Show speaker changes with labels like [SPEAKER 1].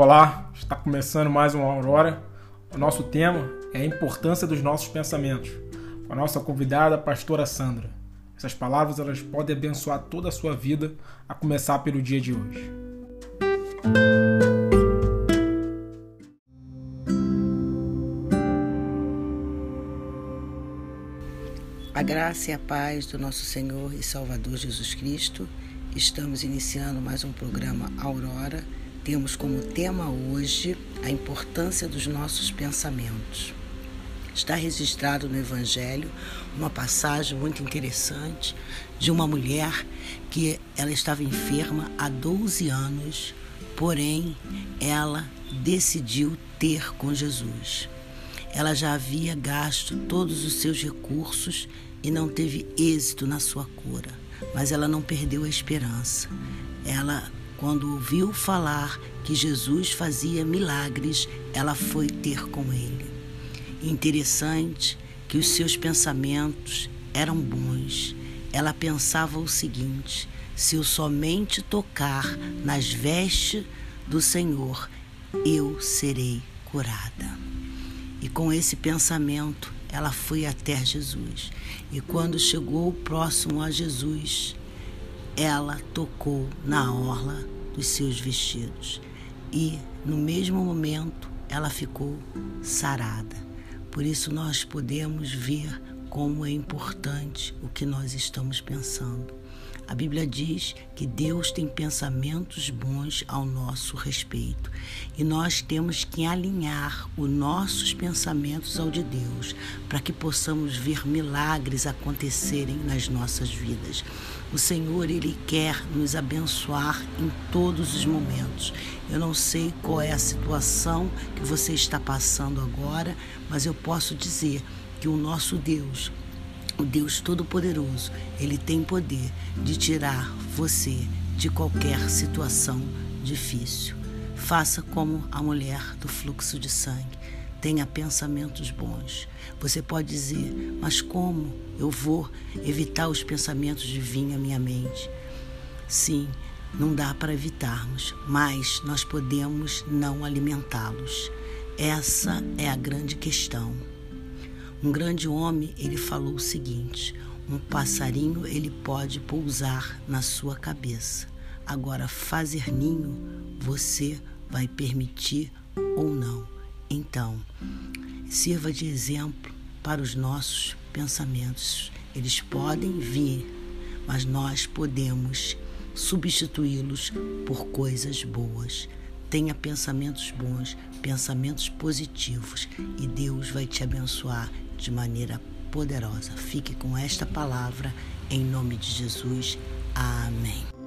[SPEAKER 1] Olá, está começando mais uma Aurora. O nosso tema é a importância dos nossos pensamentos. Com a nossa convidada, a pastora Sandra. Essas palavras elas podem abençoar toda a sua vida, a começar pelo dia de hoje.
[SPEAKER 2] A graça e a paz do nosso Senhor e Salvador Jesus Cristo. Estamos iniciando mais um programa Aurora temos como tema hoje a importância dos nossos pensamentos. Está registrado no Evangelho uma passagem muito interessante de uma mulher que ela estava enferma há 12 anos, porém ela decidiu ter com Jesus. Ela já havia gasto todos os seus recursos e não teve êxito na sua cura, mas ela não perdeu a esperança. Ela quando ouviu falar que Jesus fazia milagres, ela foi ter com ele. Interessante que os seus pensamentos eram bons. Ela pensava o seguinte: se eu somente tocar nas vestes do Senhor, eu serei curada. E com esse pensamento, ela foi até Jesus. E quando chegou próximo a Jesus, ela tocou na orla dos seus vestidos e, no mesmo momento, ela ficou sarada. Por isso, nós podemos ver como é importante o que nós estamos pensando. A Bíblia diz que Deus tem pensamentos bons ao nosso respeito e nós temos que alinhar os nossos pensamentos ao de Deus para que possamos ver milagres acontecerem nas nossas vidas. O Senhor, Ele quer nos abençoar em todos os momentos. Eu não sei qual é a situação que você está passando agora, mas eu posso dizer que o nosso Deus o Deus Todo-Poderoso, ele tem poder de tirar você de qualquer situação difícil. Faça como a mulher do fluxo de sangue. Tenha pensamentos bons. Você pode dizer, mas como eu vou evitar os pensamentos de vir à minha mente? Sim, não dá para evitarmos, mas nós podemos não alimentá-los. Essa é a grande questão. Um grande homem, ele falou o seguinte: um passarinho ele pode pousar na sua cabeça. Agora fazer ninho, você vai permitir ou não. Então, sirva de exemplo para os nossos pensamentos. Eles podem vir, mas nós podemos substituí-los por coisas boas. Tenha pensamentos bons, pensamentos positivos e Deus vai te abençoar de maneira poderosa. Fique com esta palavra em nome de Jesus. Amém.